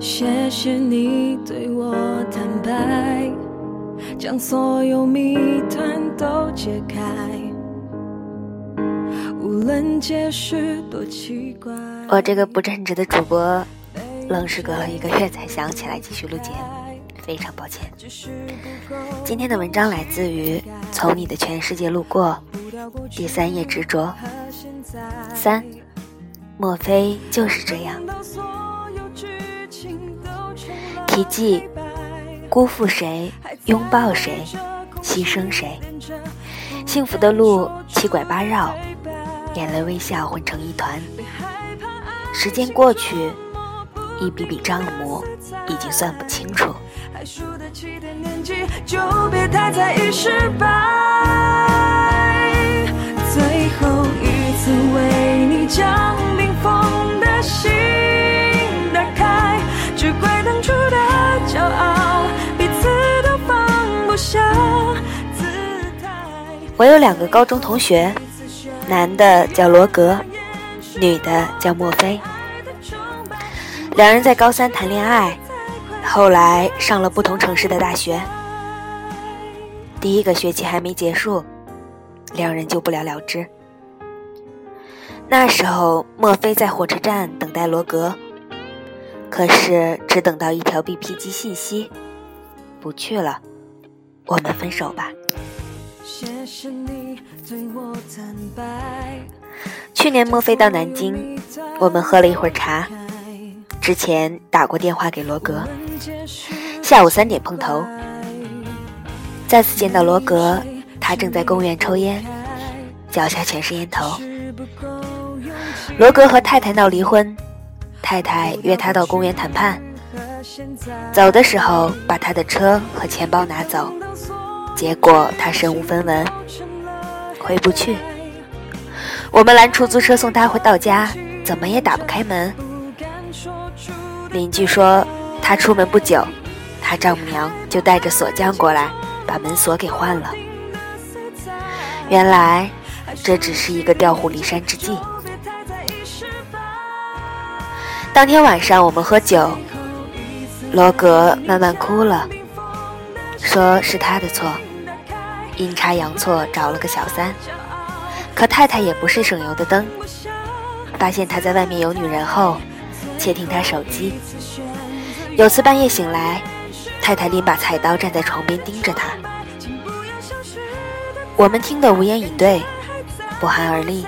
谢谢你对我坦白，将所有谜团都解开。无论结局多奇怪。我这个不正直的主播，愣是隔了一个月才想起来继续录节目，非常抱歉。今天的文章来自于《从你的全世界路过》第三页执着三，莫非就是这样？题记：辜负谁，拥抱谁，牺牲谁？幸福的路七拐八绕，眼泪微笑混成一团。时间过去，一笔笔账目已经算不清楚。最后一次为你将冰封的心，只怪当初的骄傲，彼此都放不下。我有两个高中同学，男的叫罗格，女的叫莫菲。两人在高三谈恋爱，后来上了不同城市的大学。第一个学期还没结束，两人就不了了之。那时候，莫非在火车站等待罗格，可是只等到一条 BP 机信息：不去了，我们分手吧。去年墨菲到南京，我们喝了一会儿茶。之前打过电话给罗格，下午三点碰头。再次见到罗格，他正在公园抽烟，脚下全是烟头。罗格和太太闹离婚，太太约他到公园谈判。走的时候把他的车和钱包拿走，结果他身无分文，回不去。我们拦出租车送他回到家，怎么也打不开门。邻居说，他出门不久，他丈母娘就带着锁匠过来，把门锁给换了。原来，这只是一个调虎离山之计。当天晚上我们喝酒，罗格慢慢哭了，说是他的错，阴差阳错找了个小三。可太太也不是省油的灯，发现他在外面有女人后。窃听他手机，有次半夜醒来，太太拎把菜刀站在床边盯着他。我们听得无言以对，不寒而栗。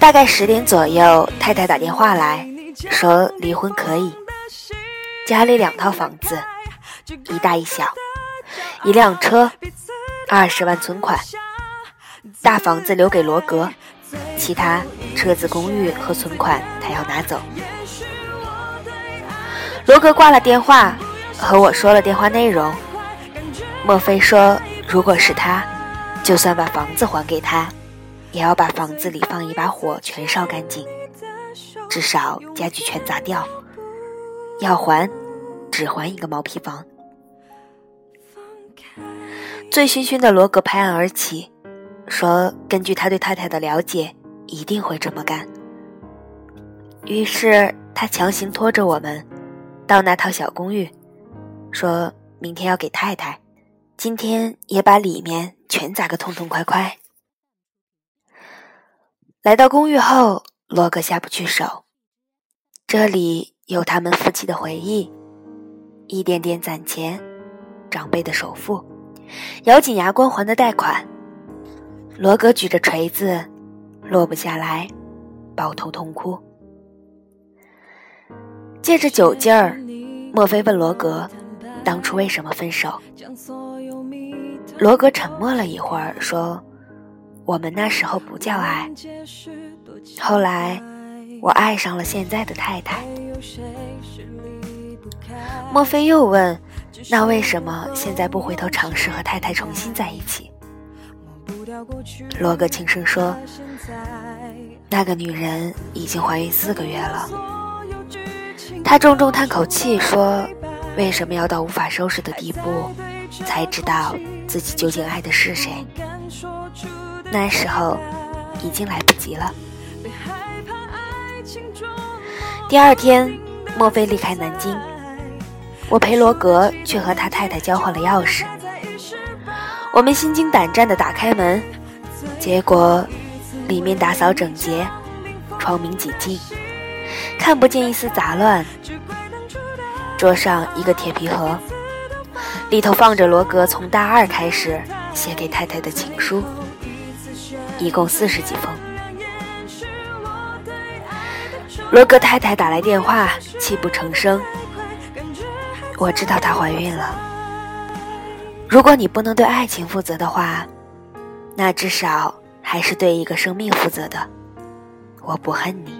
大概十点左右，太太打电话来说离婚可以，家里两套房子，一大一小，一辆车，二十万存款，大房子留给罗格。其他车子、公寓和存款，他要拿走。罗格挂了电话，和我说了电话内容。莫非说，如果是他，就算把房子还给他，也要把房子里放一把火全烧干净，至少家具全砸掉。要还，只还一个毛坯房。醉醺醺的罗格拍案而起。说：“根据他对太太的了解，一定会这么干。”于是他强行拖着我们到那套小公寓，说明天要给太太，今天也把里面全砸个痛痛快快。来到公寓后，罗格下不去手，这里有他们夫妻的回忆，一点点攒钱，长辈的首付，咬紧牙关还的贷款。罗格举着锤子，落不下来，抱头痛哭。借着酒劲儿，莫非问罗格，当初为什么分手？罗格沉默了一会儿，说：“我们那时候不叫爱，后来我爱上了现在的太太。”莫非又问：“那为什么现在不回头尝试和太太重新在一起？”罗格轻声说：“那个女人已经怀孕四个月了。”他重重叹口气说：“为什么要到无法收拾的地步，才知道自己究竟爱的是谁？那时候已经来不及了。”第二天，墨菲离开南京，我陪罗格去和他太太交换了钥匙。我们心惊胆战地打开门，结果里面打扫整洁，窗明几净，看不见一丝杂乱。桌上一个铁皮盒，里头放着罗格从大二开始写给太太的情书，一共四十几封。罗格太太打来电话，泣不成声。我知道她怀孕了。如果你不能对爱情负责的话，那至少还是对一个生命负责的。我不恨你，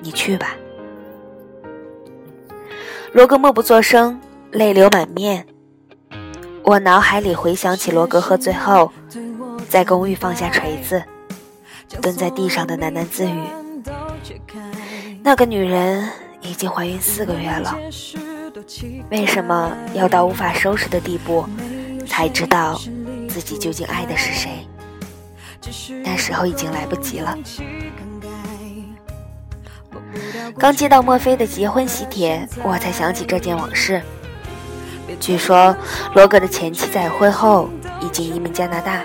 你去吧。罗格默不作声，泪流满面。我脑海里回想起罗格喝醉后，在公寓放下锤子，蹲在地上的喃喃自语。那个女人已经怀孕四个月了，为什么要到无法收拾的地步，才知道自己究竟爱的是谁？那时候已经来不及了。刚接到墨菲的结婚喜帖，我才想起这件往事。据说罗格的前妻在婚后已经移民加拿大，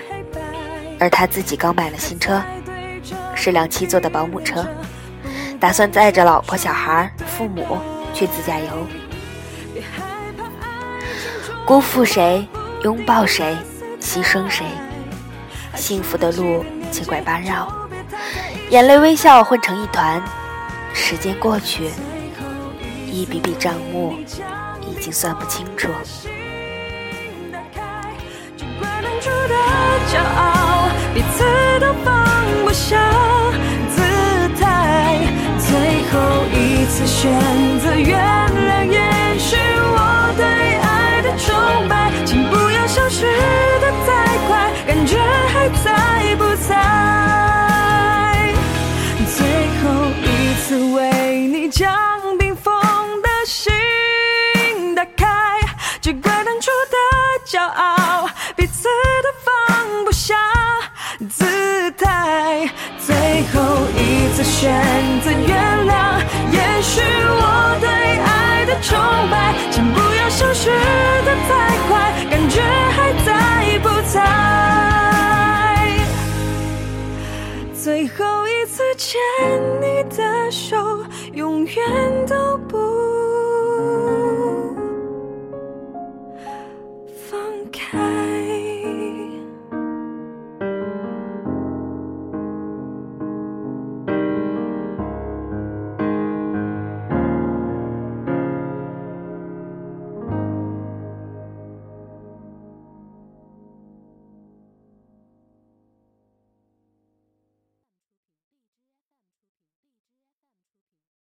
而他自己刚买了新车，是辆七座的保姆车。打算载着老婆、小孩、父母去自驾游，辜负谁，拥抱谁，牺牲谁？幸福的路七拐八绕，眼泪、微笑混成一团。时间过去，一笔笔账目已经算不清楚。选择原谅也许我对爱的崇拜请不要消失的太快感觉还在不在。最后一次牵你的手永远都